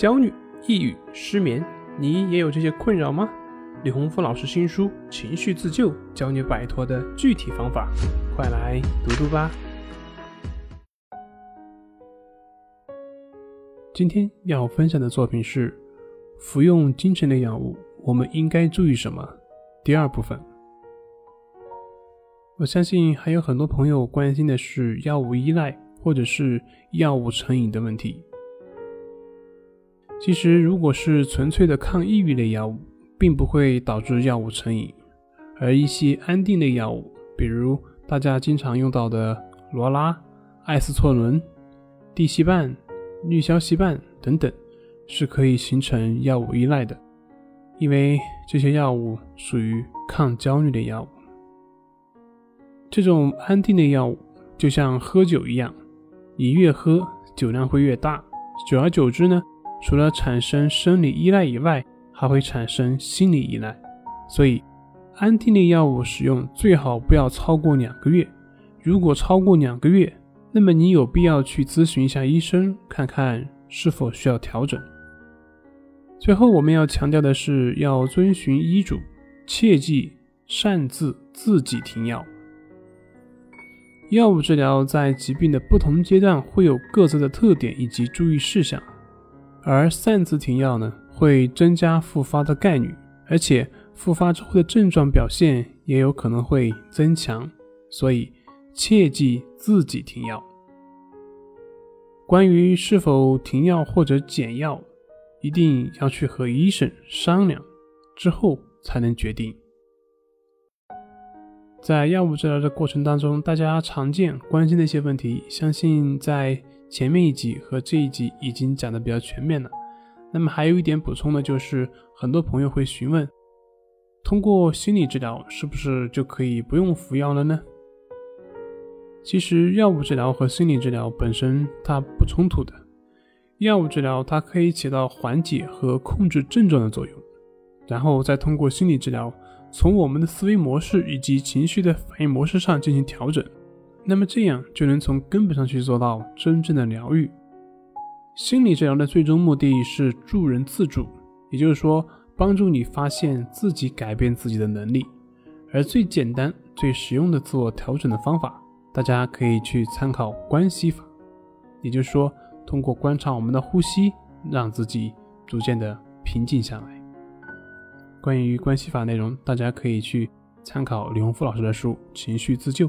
焦虑、抑郁、失眠，你也有这些困扰吗？李洪福老师新书《情绪自救》教你摆脱的具体方法，快来读读吧。今天要分享的作品是：服用精神类药物，我们应该注意什么？第二部分。我相信还有很多朋友关心的是药物依赖或者是药物成瘾的问题。其实，如果是纯粹的抗抑郁类药物，并不会导致药物成瘾；而一些安定类药物，比如大家经常用到的罗拉、艾司唑仑、地西泮、氯硝西泮等等，是可以形成药物依赖的，因为这些药物属于抗焦虑的药物。这种安定类药物就像喝酒一样，你越喝酒量会越大，久而久之呢？除了产生生理依赖以外，还会产生心理依赖，所以安定类药物使用最好不要超过两个月。如果超过两个月，那么你有必要去咨询一下医生，看看是否需要调整。最后，我们要强调的是，要遵循医嘱，切忌擅自自己停药。药物治疗在疾病的不同阶段会有各自的特点以及注意事项。而擅自停药呢，会增加复发的概率，而且复发之后的症状表现也有可能会增强，所以切记自己停药。关于是否停药或者减药，一定要去和医生商量之后才能决定。在药物治疗的过程当中，大家常见关心的一些问题，相信在。前面一集和这一集已经讲的比较全面了，那么还有一点补充的就是，很多朋友会询问，通过心理治疗是不是就可以不用服药了呢？其实药物治疗和心理治疗本身它不冲突的，药物治疗它可以起到缓解和控制症状的作用，然后再通过心理治疗，从我们的思维模式以及情绪的反应模式上进行调整。那么这样就能从根本上去做到真正的疗愈。心理治疗的最终目的是助人自助，也就是说，帮助你发现自己改变自己的能力。而最简单、最实用的自我调整的方法，大家可以去参考关系法，也就是说，通过观察我们的呼吸，让自己逐渐的平静下来。关于关系法内容，大家可以去参考李洪福老师的书《情绪自救》。